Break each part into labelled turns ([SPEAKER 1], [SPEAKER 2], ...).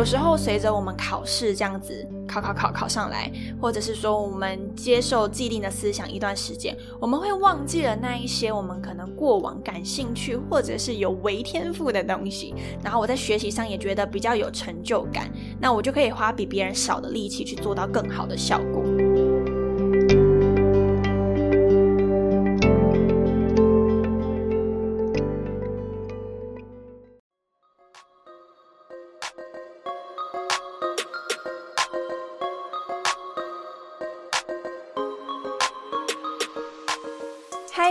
[SPEAKER 1] 有时候随着我们考试这样子考考考考上来，或者是说我们接受既定的思想一段时间，我们会忘记了那一些我们可能过往感兴趣或者是有为天赋的东西，然后我在学习上也觉得比较有成就感，那我就可以花比别人少的力气去做到更好的效果。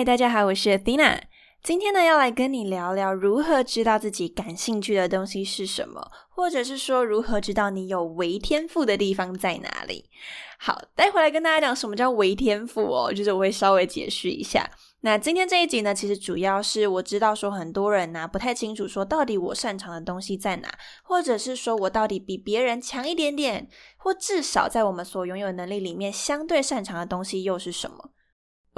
[SPEAKER 1] 嗨，大家好，我是 Athena。今天呢，要来跟你聊聊如何知道自己感兴趣的东西是什么，或者是说如何知道你有为天赋的地方在哪里。好，待会来跟大家讲什么叫为天赋哦，就是我会稍微解释一下。那今天这一集呢，其实主要是我知道说很多人呢不太清楚说到底我擅长的东西在哪，或者是说我到底比别人强一点点，或至少在我们所拥有能力里面相对擅长的东西又是什么。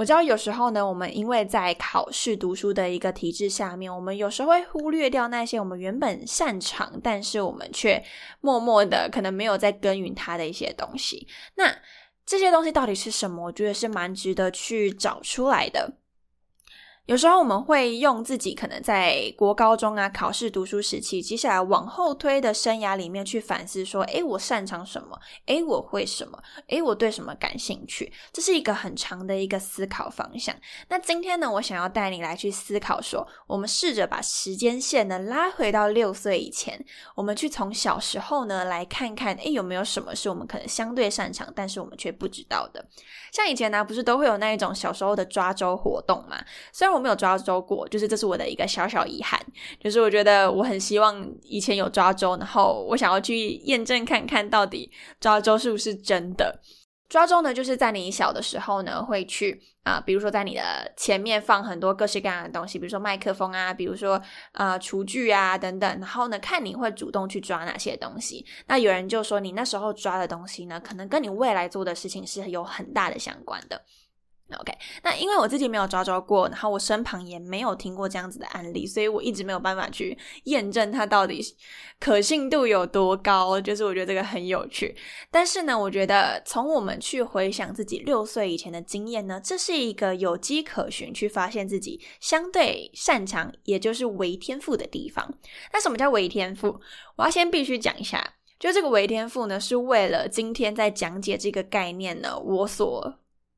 [SPEAKER 1] 我知道有时候呢，我们因为在考试读书的一个体制下面，我们有时候会忽略掉那些我们原本擅长，但是我们却默默的可能没有在耕耘它的一些东西。那这些东西到底是什么？我觉得是蛮值得去找出来的。有时候我们会用自己可能在国高中啊考试读书时期，接下来往后推的生涯里面去反思，说：诶，我擅长什么？诶，我会什么？诶，我对什么感兴趣？这是一个很长的一个思考方向。那今天呢，我想要带你来去思考，说我们试着把时间线呢拉回到六岁以前，我们去从小时候呢来看看，诶，有没有什么是我们可能相对擅长，但是我们却不知道的？像以前呢，不是都会有那一种小时候的抓周活动嘛？虽然我没有抓周过，就是这是我的一个小小遗憾。就是我觉得我很希望以前有抓周，然后我想要去验证看看到底抓周是不是真的。抓周呢，就是在你小的时候呢，会去啊，比如说在你的前面放很多各式各样的东西，比如说麦克风啊，比如说啊厨具啊等等，然后呢，看你会主动去抓哪些东西。那有人就说，你那时候抓的东西呢，可能跟你未来做的事情是有很大的相关的。OK，那因为我自己没有抓着过，然后我身旁也没有听过这样子的案例，所以我一直没有办法去验证它到底可信度有多高。就是我觉得这个很有趣，但是呢，我觉得从我们去回想自己六岁以前的经验呢，这是一个有迹可循去发现自己相对擅长，也就是为天赋的地方。那什么叫为天赋？我要先必须讲一下，就这个为天赋呢，是为了今天在讲解这个概念呢，我所。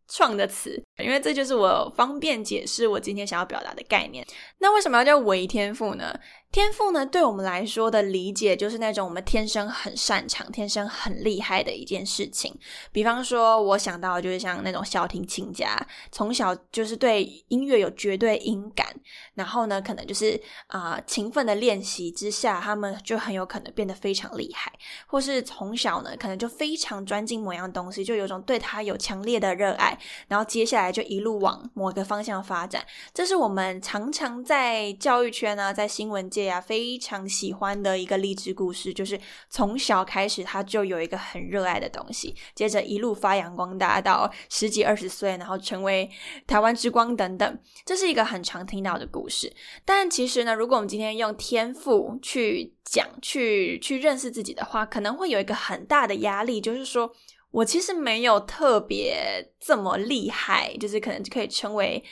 [SPEAKER 1] 创的词，因为这就是我方便解释我今天想要表达的概念。那为什么要叫伪天赋呢？天赋呢，对我们来说的理解就是那种我们天生很擅长、天生很厉害的一件事情。比方说，我想到就是像那种小提琴家，从小就是对音乐有绝对音感，然后呢，可能就是啊勤奋的练习之下，他们就很有可能变得非常厉害。或是从小呢，可能就非常专精某样东西，就有种对他有强烈的热爱，然后接下来就一路往某个方向发展。这是我们常常在教育圈啊，在新闻界。非常喜欢的一个励志故事，就是从小开始他就有一个很热爱的东西，接着一路发扬光大到十几二十岁，然后成为台湾之光等等，这是一个很常听到的故事。但其实呢，如果我们今天用天赋去讲、去去认识自己的话，可能会有一个很大的压力，就是说我其实没有特别这么厉害，就是可能可以称为。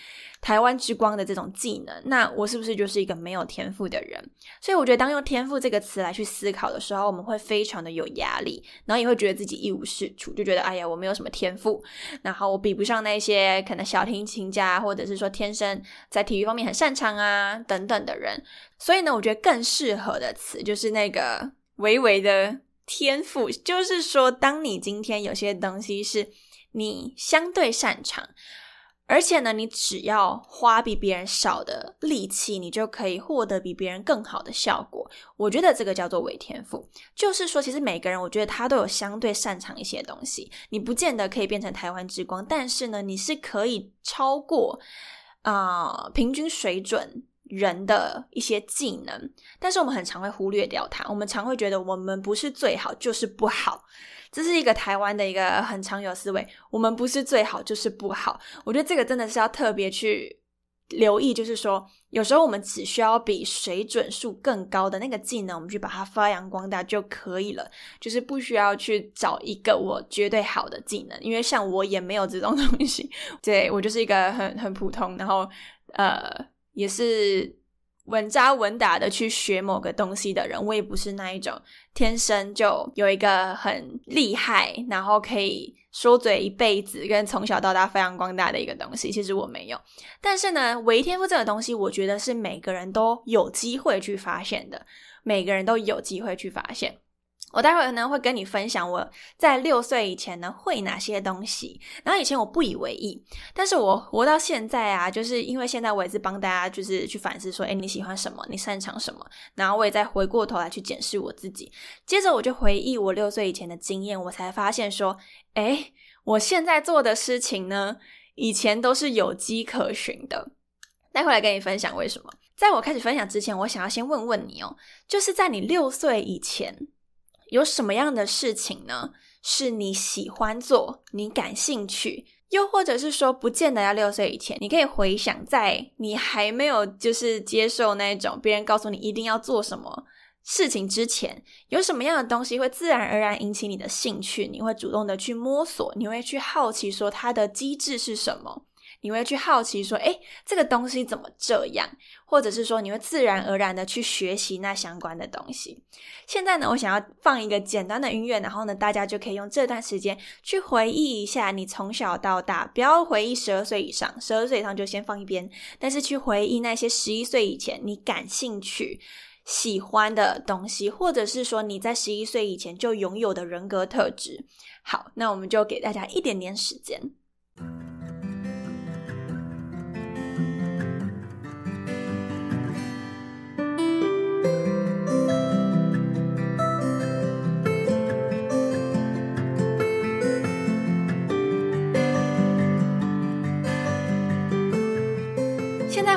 [SPEAKER 1] 台湾之光的这种技能，那我是不是就是一个没有天赋的人？所以我觉得，当用天赋这个词来去思考的时候，我们会非常的有压力，然后也会觉得自己一无是处，就觉得哎呀，我没有什么天赋，然后我比不上那些可能小提琴家，或者是说天生在体育方面很擅长啊等等的人。所以呢，我觉得更适合的词就是那个微微的天赋，就是说，当你今天有些东西是你相对擅长。而且呢，你只要花比别人少的力气，你就可以获得比别人更好的效果。我觉得这个叫做伪天赋，就是说，其实每个人，我觉得他都有相对擅长一些东西。你不见得可以变成台湾之光，但是呢，你是可以超过啊平均水准人的一些技能。但是我们很常会忽略掉它，我们常会觉得我们不是最好就是不好。这是一个台湾的一个很常有思维，我们不是最好就是不好。我觉得这个真的是要特别去留意，就是说，有时候我们只需要比水准数更高的那个技能，我们去把它发扬光大就可以了，就是不需要去找一个我绝对好的技能，因为像我也没有这种东西，对我就是一个很很普通，然后呃也是。稳扎稳打的去学某个东西的人，我也不是那一种天生就有一个很厉害，然后可以说嘴一辈子，跟从小到大发扬光大的一个东西。其实我没有，但是呢，唯天赋这个东西，我觉得是每个人都有机会去发现的，每个人都有机会去发现。我待会儿呢会跟你分享我在六岁以前呢会哪些东西，然后以前我不以为意，但是我活到现在啊，就是因为现在我也是帮大家就是去反思说，哎，你喜欢什么，你擅长什么，然后我也再回过头来去检视我自己，接着我就回忆我六岁以前的经验，我才发现说，哎，我现在做的事情呢，以前都是有迹可循的，待会来跟你分享为什么。在我开始分享之前，我想要先问问你哦，就是在你六岁以前。有什么样的事情呢？是你喜欢做、你感兴趣，又或者是说，不见得要六岁以前，你可以回想，在你还没有就是接受那种别人告诉你一定要做什么事情之前，有什么样的东西会自然而然引起你的兴趣？你会主动的去摸索，你会去好奇说它的机制是什么？你会去好奇说，哎，这个东西怎么这样？或者是说，你会自然而然的去学习那相关的东西。现在呢，我想要放一个简单的音乐，然后呢，大家就可以用这段时间去回忆一下你从小到大，不要回忆十二岁以上，十二岁以上就先放一边，但是去回忆那些十一岁以前你感兴趣、喜欢的东西，或者是说你在十一岁以前就拥有的人格特质。好，那我们就给大家一点点时间。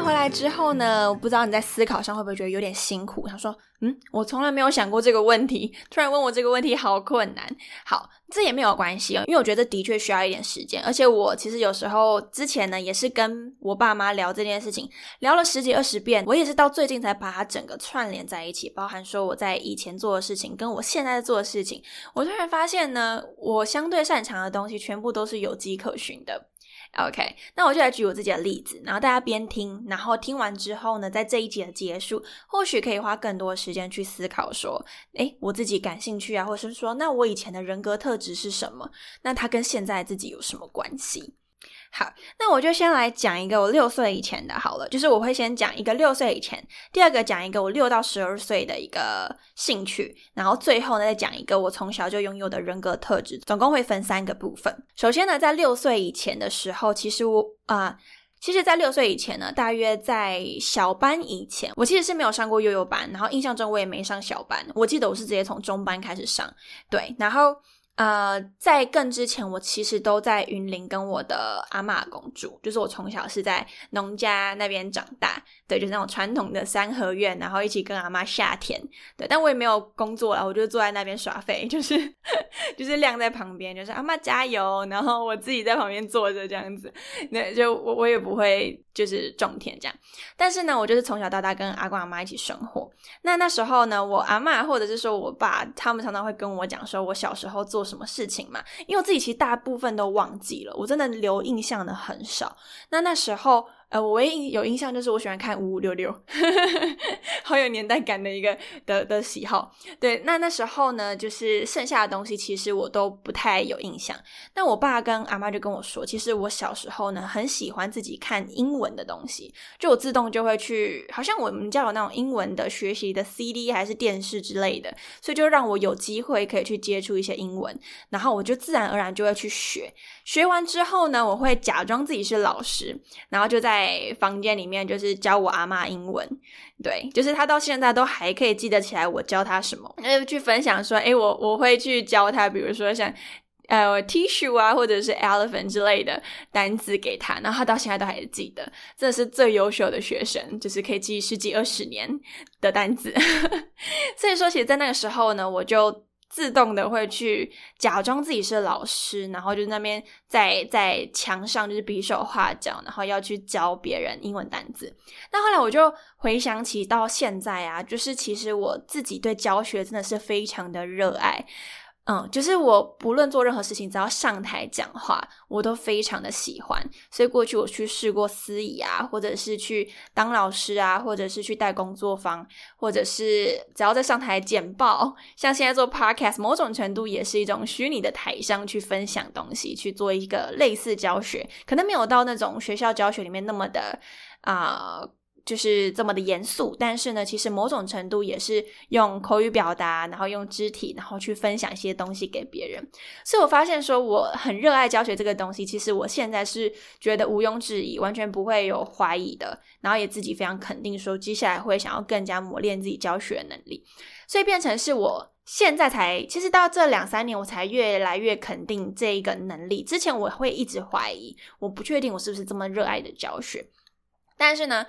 [SPEAKER 1] 回来之后呢，我不知道你在思考上会不会觉得有点辛苦。他说：“嗯，我从来没有想过这个问题，突然问我这个问题，好困难。”好，这也没有关系哦，因为我觉得的确需要一点时间。而且我其实有时候之前呢，也是跟我爸妈聊这件事情，聊了十几二十遍，我也是到最近才把它整个串联在一起，包含说我在以前做的事情，跟我现在做的事情，我突然发现呢，我相对擅长的东西，全部都是有迹可循的。OK，那我就来举我自己的例子，然后大家边听，然后听完之后呢，在这一集的结束，或许可以花更多时间去思考说，诶，我自己感兴趣啊，或者是说，那我以前的人格特质是什么？那它跟现在自己有什么关系？好，那我就先来讲一个我六岁以前的，好了，就是我会先讲一个六岁以前，第二个讲一个我六到十二岁的一个兴趣，然后最后呢再讲一个我从小就拥有的人格特质，总共会分三个部分。首先呢，在六岁以前的时候，其实我啊，其实，在六岁以前呢，大约在小班以前，我其实是没有上过幼幼班，然后印象中我也没上小班，我记得我是直接从中班开始上，对，然后。呃，在更之前，我其实都在云林跟我的阿妈公住，就是我从小是在农家那边长大，对，就是那种传统的三合院，然后一起跟阿妈下田，对，但我也没有工作了，我就坐在那边耍废，就是 就是晾在旁边，就是阿妈加油，然后我自己在旁边坐着这样子，那就我我也不会就是种田这样，但是呢，我就是从小到大跟阿公阿妈一起生活，那那时候呢，我阿妈或者是说我爸，他们常常会跟我讲说，我小时候做。什么事情嘛？因为我自己其实大部分都忘记了，我真的留印象的很少。那那时候，呃，我唯一有印象就是我喜欢看五五六六，好有年代感的一个的的喜好。对，那那时候呢，就是剩下的东西其实我都不太有印象。那我爸跟阿妈就跟我说，其实我小时候呢很喜欢自己看英文的东西，就我自动就会去，好像我们家有那种英文的学习的 CD 还是电视之类的，所以就让我有机会可以去接触一些英文，然后我就自然而然就会去学。学完之后呢，我会假装自己是老师，然后就在。在房间里面，就是教我阿妈英文，对，就是他到现在都还可以记得起来我教他什么，那就去分享说，哎，我我会去教他，比如说像呃 tissue 啊，或者是 elephant 之类的单词给他，然后他到现在都还记得，这是最优秀的学生，就是可以记十几二十年的单词。所以说，其实，在那个时候呢，我就。自动的会去假装自己是老师，然后就那边在在墙上就是比手画脚，然后要去教别人英文单字。那后来我就回想起到现在啊，就是其实我自己对教学真的是非常的热爱。嗯，就是我不论做任何事情，只要上台讲话，我都非常的喜欢。所以过去我去试过司仪啊，或者是去当老师啊，或者是去带工作坊，或者是只要在上台简报，像现在做 podcast，某种程度也是一种虚拟的台上去分享东西，去做一个类似教学，可能没有到那种学校教学里面那么的啊。就是这么的严肃，但是呢，其实某种程度也是用口语表达，然后用肢体，然后去分享一些东西给别人。所以我发现说，我很热爱教学这个东西。其实我现在是觉得毋庸置疑，完全不会有怀疑的。然后也自己非常肯定说，接下来会想要更加磨练自己教学能力。所以变成是我现在才，其实到这两三年，我才越来越肯定这一个能力。之前我会一直怀疑，我不确定我是不是这么热爱的教学。但是呢。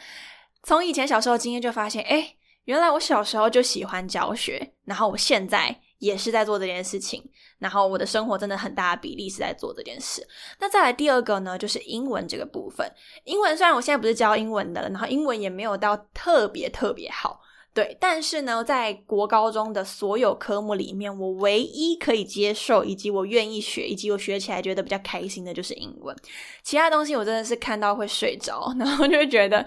[SPEAKER 1] 从以前小时候经验就发现，哎，原来我小时候就喜欢教学，然后我现在也是在做这件事情，然后我的生活真的很大的比例是在做这件事。那再来第二个呢，就是英文这个部分。英文虽然我现在不是教英文的，然后英文也没有到特别特别好。对，但是呢，在国高中的所有科目里面，我唯一可以接受，以及我愿意学，以及我学起来觉得比较开心的，就是英文。其他东西我真的是看到会睡着，然后就会觉得，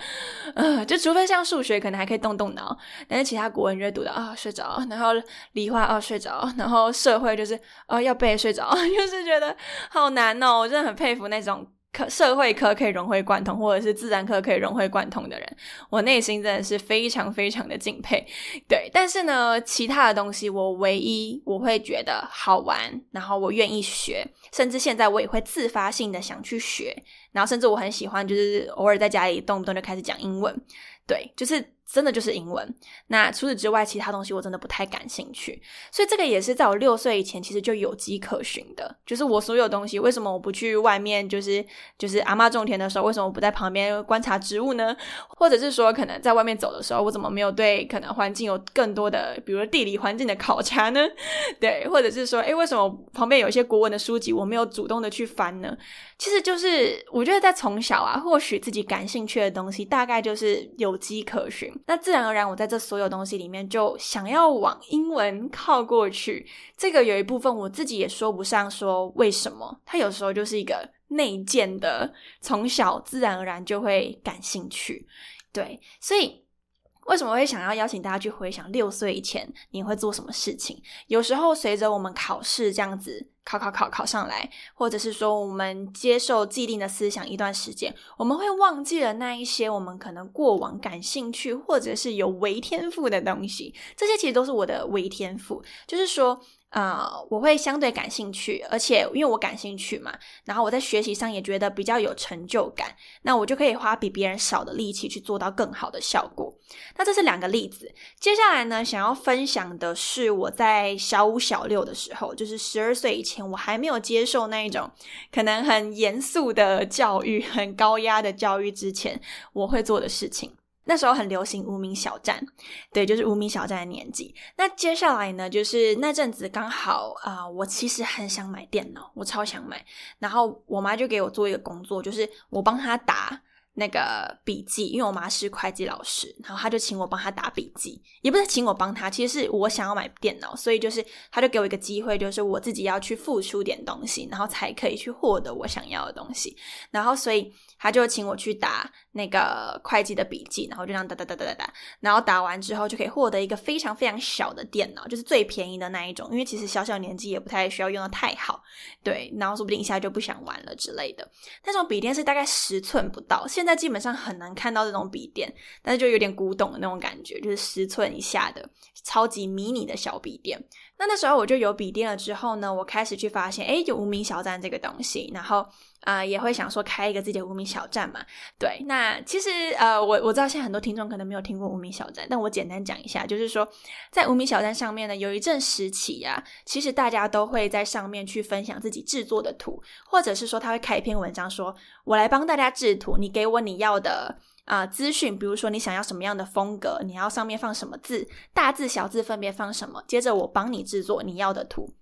[SPEAKER 1] 呃，就除非像数学，可能还可以动动脑，但是其他国文就会读到啊睡着，然后理化啊睡着，然后社会就是啊要背睡着，就是觉得好难哦。我真的很佩服那种。科社会科可以融会贯通，或者是自然科可以融会贯通的人，我内心真的是非常非常的敬佩。对，但是呢，其他的东西我唯一我会觉得好玩，然后我愿意学，甚至现在我也会自发性的想去学，然后甚至我很喜欢，就是偶尔在家里动不动就开始讲英文。对，就是。真的就是英文。那除此之外，其他东西我真的不太感兴趣。所以这个也是在我六岁以前，其实就有迹可循的。就是我所有东西，为什么我不去外面？就是就是阿妈种田的时候，为什么我不在旁边观察植物呢？或者是说，可能在外面走的时候，我怎么没有对可能环境有更多的，比如说地理环境的考察呢？对，或者是说，诶，为什么旁边有一些国文的书籍，我没有主动的去翻呢？其实就是我觉得在从小啊，或许自己感兴趣的东西，大概就是有迹可循。那自然而然，我在这所有东西里面就想要往英文靠过去。这个有一部分我自己也说不上说为什么，它有时候就是一个内建的，从小自然而然就会感兴趣。对，所以。为什么会想要邀请大家去回想六岁以前你会做什么事情？有时候随着我们考试这样子考考考考上来，或者是说我们接受既定的思想一段时间，我们会忘记了那一些我们可能过往感兴趣或者是有为天赋的东西。这些其实都是我的为天赋，就是说。啊，我会相对感兴趣，而且因为我感兴趣嘛，然后我在学习上也觉得比较有成就感，那我就可以花比别人少的力气去做到更好的效果。那这是两个例子。接下来呢，想要分享的是我在小五、小六的时候，就是十二岁以前，我还没有接受那一种可能很严肃的教育、很高压的教育之前，我会做的事情。那时候很流行无名小站，对，就是无名小站的年纪。那接下来呢，就是那阵子刚好啊，我其实很想买电脑，我超想买。然后我妈就给我做一个工作，就是我帮她打。那个笔记，因为我妈是会计老师，然后他就请我帮他打笔记，也不是请我帮他，其实是我想要买电脑，所以就是他就给我一个机会，就是我自己要去付出点东西，然后才可以去获得我想要的东西，然后所以他就请我去打那个会计的笔记，然后就这样打打打打打打，然后打完之后就可以获得一个非常非常小的电脑，就是最便宜的那一种，因为其实小小年纪也不太需要用的太好，对，然后说不定一下就不想玩了之类的，那种笔电是大概十寸不到，现在。在基本上很难看到这种笔电，但是就有点古董的那种感觉，就是十寸以下的超级迷你的小笔电。那那时候我就有笔电了之后呢，我开始去发现，哎，有无名小站这个东西，然后啊也会想说开一个自己的无名小站嘛。对，那其实呃我我知道现在很多听众可能没有听过无名小站，但我简单讲一下，就是说在无名小站上面呢，有一阵时期呀，其实大家都会在上面去分享自己制作的图，或者是说他会开一篇文章，说我来帮大家制图，你给我你要的。啊，资讯，比如说你想要什么样的风格，你要上面放什么字，大字小字分别放什么，接着我帮你制作你要的图，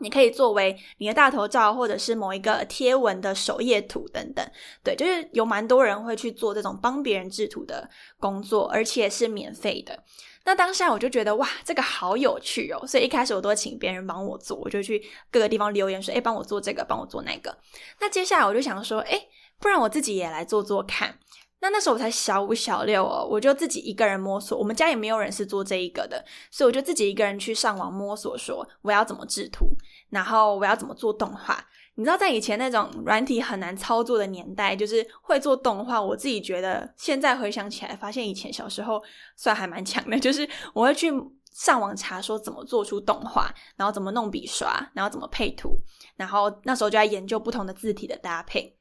[SPEAKER 1] 你可以作为你的大头照，或者是某一个贴文的首页图等等。对，就是有蛮多人会去做这种帮别人制图的工作，而且是免费的。那当下我就觉得哇，这个好有趣哦，所以一开始我都请别人帮我做，我就去各个地方留言说，哎，帮我做这个，帮我做那个。那接下来我就想说，哎，不然我自己也来做做看。那那时候我才小五小六哦，我就自己一个人摸索，我们家也没有人是做这一个的，所以我就自己一个人去上网摸索，说我要怎么制图，然后我要怎么做动画。你知道，在以前那种软体很难操作的年代，就是会做动画。我自己觉得，现在回想起来，发现以前小时候算还蛮强的，就是我会去上网查说怎么做出动画，然后怎么弄笔刷，然后怎么配图，然后那时候就在研究不同的字体的搭配。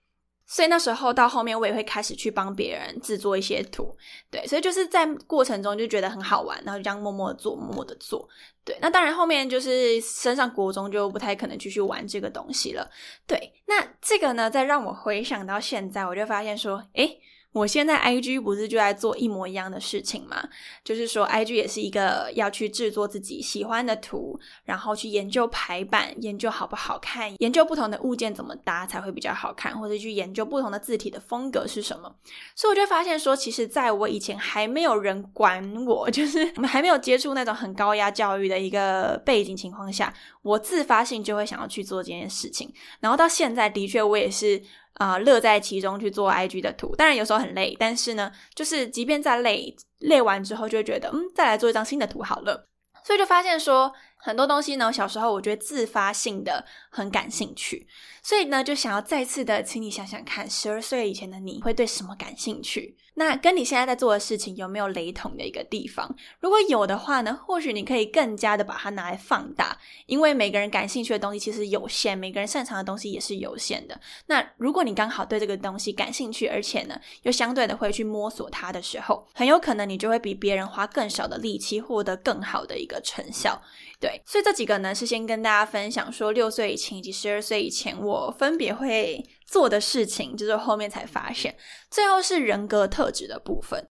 [SPEAKER 1] 所以那时候到后面，我也会开始去帮别人制作一些图，对，所以就是在过程中就觉得很好玩，然后就这样默默的做，默默的做，对。那当然后面就是升上国中就不太可能继续玩这个东西了，对。那这个呢，再让我回想到现在，我就发现说，诶。我现在 I G 不是就在做一模一样的事情吗？就是说 I G 也是一个要去制作自己喜欢的图，然后去研究排版，研究好不好看，研究不同的物件怎么搭才会比较好看，或者去研究不同的字体的风格是什么。所以我就发现说，其实在我以前还没有人管我，就是我们还没有接触那种很高压教育的一个背景情况下，我自发性就会想要去做这件事情。然后到现在，的确我也是。啊，乐在其中去做 IG 的图，当然有时候很累，但是呢，就是即便再累，累完之后就会觉得，嗯，再来做一张新的图好了。所以就发现说，很多东西呢，小时候我觉得自发性的很感兴趣，所以呢，就想要再次的，请你想想看，十二岁以前的你会对什么感兴趣？那跟你现在在做的事情有没有雷同的一个地方？如果有的话呢，或许你可以更加的把它拿来放大，因为每个人感兴趣的东西其实有限，每个人擅长的东西也是有限的。那如果你刚好对这个东西感兴趣，而且呢又相对的会去摸索它的时候，很有可能你就会比别人花更少的力气获得更好的一个成效。对，所以这几个呢是先跟大家分享说，六岁以前以及十二岁以前我分别会。做的事情，就是后面才发现，最后是人格特质的部分。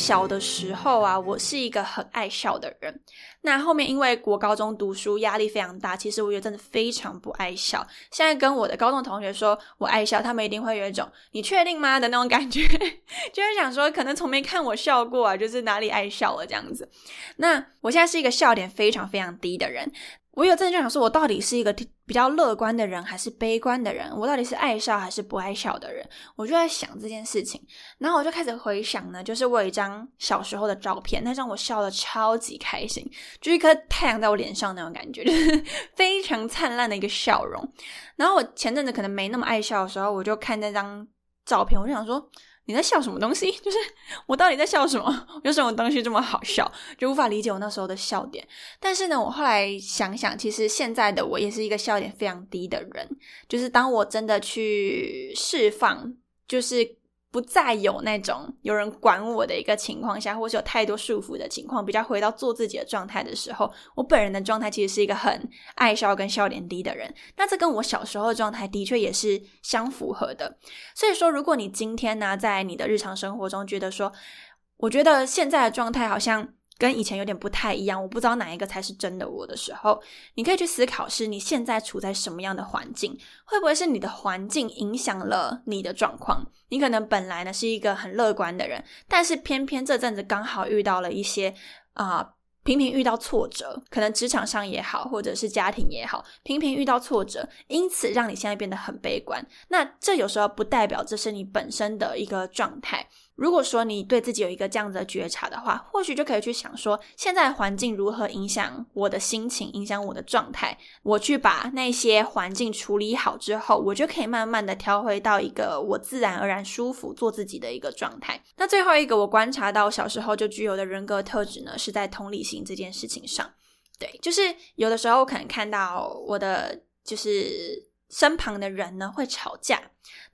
[SPEAKER 1] 小的时候啊，我是一个很爱笑的人。那后面因为国高中读书压力非常大，其实我觉得真的非常不爱笑。现在跟我的高中同学说我爱笑，他们一定会有一种“你确定吗”的那种感觉，就是想说可能从没看我笑过啊，就是哪里爱笑了这样子。那我现在是一个笑点非常非常低的人。我有阵就想说，我到底是一个比较乐观的人，还是悲观的人？我到底是爱笑还是不爱笑的人？我就在想这件事情，然后我就开始回想呢，就是我有一张小时候的照片，那张我笑的超级开心，就一颗太阳在我脸上那种感觉，非常灿烂的一个笑容。然后我前阵子可能没那么爱笑的时候，我就看那张照片，我就想说。你在笑什么东西？就是我到底在笑什么？有什么东西这么好笑？就无法理解我那时候的笑点。但是呢，我后来想想，其实现在的我也是一个笑点非常低的人。就是当我真的去释放，就是不再有那种有人管我的一个情况下，或是有太多束缚的情况，比较回到做自己的状态的时候，我本人的状态其实是一个很爱笑跟笑点低的人。那这跟我小时候的状态的确也是相符合的。所以说，如果你今天呢，在你的日常生活中觉得说，我觉得现在的状态好像。跟以前有点不太一样，我不知道哪一个才是真的我的时候，你可以去思考：是你现在处在什么样的环境？会不会是你的环境影响了你的状况？你可能本来呢是一个很乐观的人，但是偏偏这阵子刚好遇到了一些啊，频频遇到挫折，可能职场上也好，或者是家庭也好，频频遇到挫折，因此让你现在变得很悲观。那这有时候不代表这是你本身的一个状态。如果说你对自己有一个这样子的觉察的话，或许就可以去想说，现在环境如何影响我的心情，影响我的状态。我去把那些环境处理好之后，我就可以慢慢的调回到一个我自然而然舒服做自己的一个状态。那最后一个我观察到小时候就具有的人格特质呢，是在同理心这件事情上。对，就是有的时候可能看到我的就是。身旁的人呢会吵架，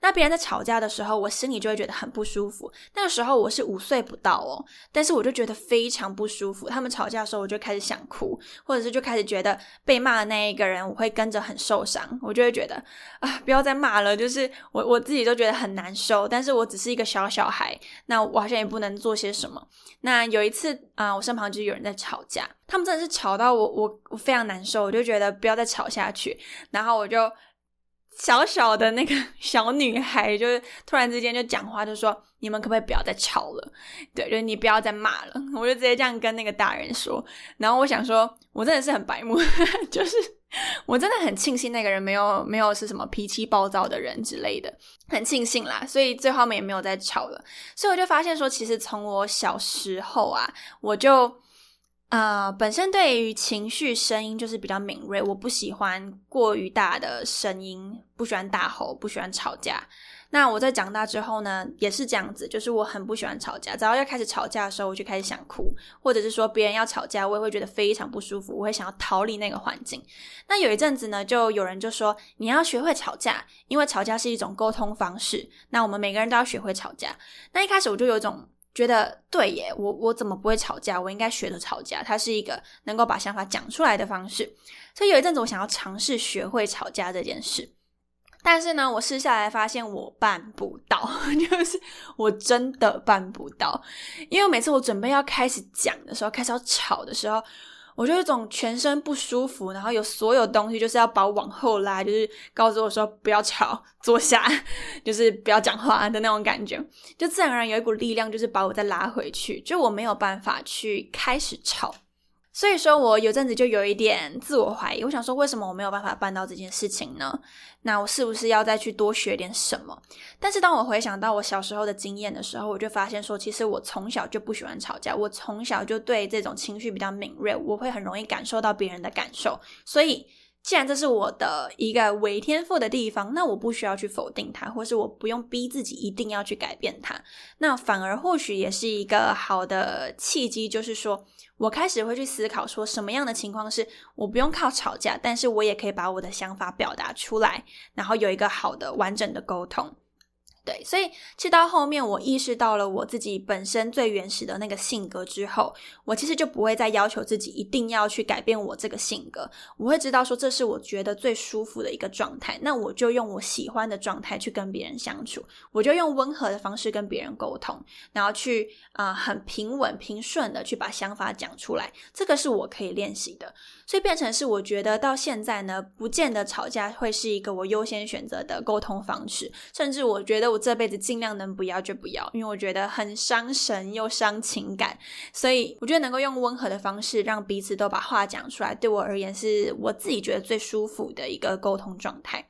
[SPEAKER 1] 那别人在吵架的时候，我心里就会觉得很不舒服。那个时候我是五岁不到哦，但是我就觉得非常不舒服。他们吵架的时候，我就开始想哭，或者是就开始觉得被骂的那一个人，我会跟着很受伤。我就会觉得啊，不要再骂了，就是我我自己都觉得很难受。但是我只是一个小小孩，那我好像也不能做些什么。那有一次啊，我身旁就是有人在吵架，他们真的是吵到我我我非常难受，我就觉得不要再吵下去，然后我就。小小的那个 小女孩，就是突然之间就讲话，就说：“你们可不可以不要再吵了？对，就是你不要再骂了。”我就直接这样跟那个大人说。然后我想说，我真的是很白目，就是我真的很庆幸那个人没有没有是什么脾气暴躁的人之类的，很庆幸啦。所以最后面也没有再吵了。所以我就发现说，其实从我小时候啊，我就。呃，本身对于情绪声音就是比较敏锐，我不喜欢过于大的声音，不喜欢大吼，不喜欢吵架。那我在长大之后呢，也是这样子，就是我很不喜欢吵架，只要要开始吵架的时候，我就开始想哭，或者是说别人要吵架，我也会觉得非常不舒服，我会想要逃离那个环境。那有一阵子呢，就有人就说你要学会吵架，因为吵架是一种沟通方式。那我们每个人都要学会吵架。那一开始我就有一种。觉得对耶，我我怎么不会吵架？我应该学着吵架，它是一个能够把想法讲出来的方式。所以有一阵子，我想要尝试学会吵架这件事，但是呢，我试下来发现我办不到，就是我真的办不到，因为每次我准备要开始讲的时候，开始要吵的时候。我就一种全身不舒服，然后有所有东西就是要把我往后拉，就是告诉我说不要吵，坐下，就是不要讲话的那种感觉，就自然而然有一股力量，就是把我再拉回去，就我没有办法去开始吵。所以说，我有阵子就有一点自我怀疑。我想说，为什么我没有办法办到这件事情呢？那我是不是要再去多学点什么？但是当我回想到我小时候的经验的时候，我就发现说，其实我从小就不喜欢吵架，我从小就对这种情绪比较敏锐，我会很容易感受到别人的感受。所以，既然这是我的一个伪天赋的地方，那我不需要去否定它，或是我不用逼自己一定要去改变它。那反而或许也是一个好的契机，就是说。我开始会去思考，说什么样的情况是我不用靠吵架，但是我也可以把我的想法表达出来，然后有一个好的完整的沟通。对，所以其实到后面，我意识到了我自己本身最原始的那个性格之后，我其实就不会再要求自己一定要去改变我这个性格。我会知道说，这是我觉得最舒服的一个状态，那我就用我喜欢的状态去跟别人相处，我就用温和的方式跟别人沟通，然后去啊很平稳平顺的去把想法讲出来。这个是我可以练习的，所以变成是我觉得到现在呢，不见得吵架会是一个我优先选择的沟通方式，甚至我觉得我。这辈子尽量能不要就不要，因为我觉得很伤神又伤情感，所以我觉得能够用温和的方式让彼此都把话讲出来，对我而言是我自己觉得最舒服的一个沟通状态。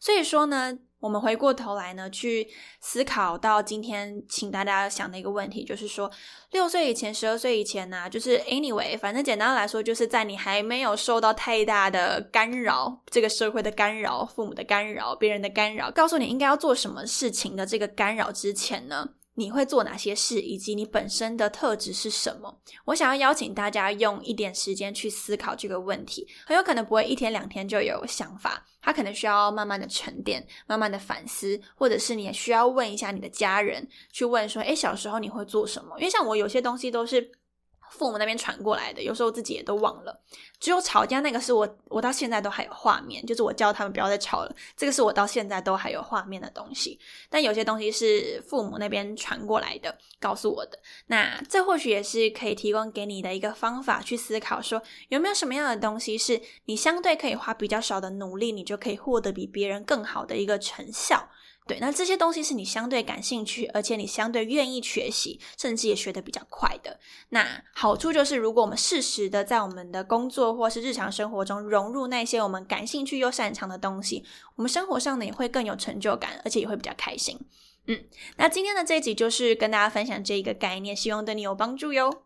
[SPEAKER 1] 所以说呢。我们回过头来呢，去思考到今天，请大家想的一个问题，就是说，六岁以前、十二岁以前呢，就是 anyway，反正简单来说，就是在你还没有受到太大的干扰，这个社会的干扰、父母的干扰、别人的干扰，告诉你应该要做什么事情的这个干扰之前呢。你会做哪些事，以及你本身的特质是什么？我想要邀请大家用一点时间去思考这个问题，很有可能不会一天两天就有想法，他可能需要慢慢的沉淀，慢慢的反思，或者是你也需要问一下你的家人，去问说，诶，小时候你会做什么？因为像我有些东西都是。父母那边传过来的，有时候自己也都忘了。只有吵架那个是我，我到现在都还有画面，就是我教他们不要再吵了。这个是我到现在都还有画面的东西。但有些东西是父母那边传过来的，告诉我的。那这或许也是可以提供给你的一个方法，去思考说有没有什么样的东西是你相对可以花比较少的努力，你就可以获得比别人更好的一个成效。对，那这些东西是你相对感兴趣，而且你相对愿意学习，甚至也学得比较快的。那好处就是，如果我们适时的在我们的工作或是日常生活中融入那些我们感兴趣又擅长的东西，我们生活上呢也会更有成就感，而且也会比较开心。嗯，那今天的这一集就是跟大家分享这一个概念，希望对你有帮助哟。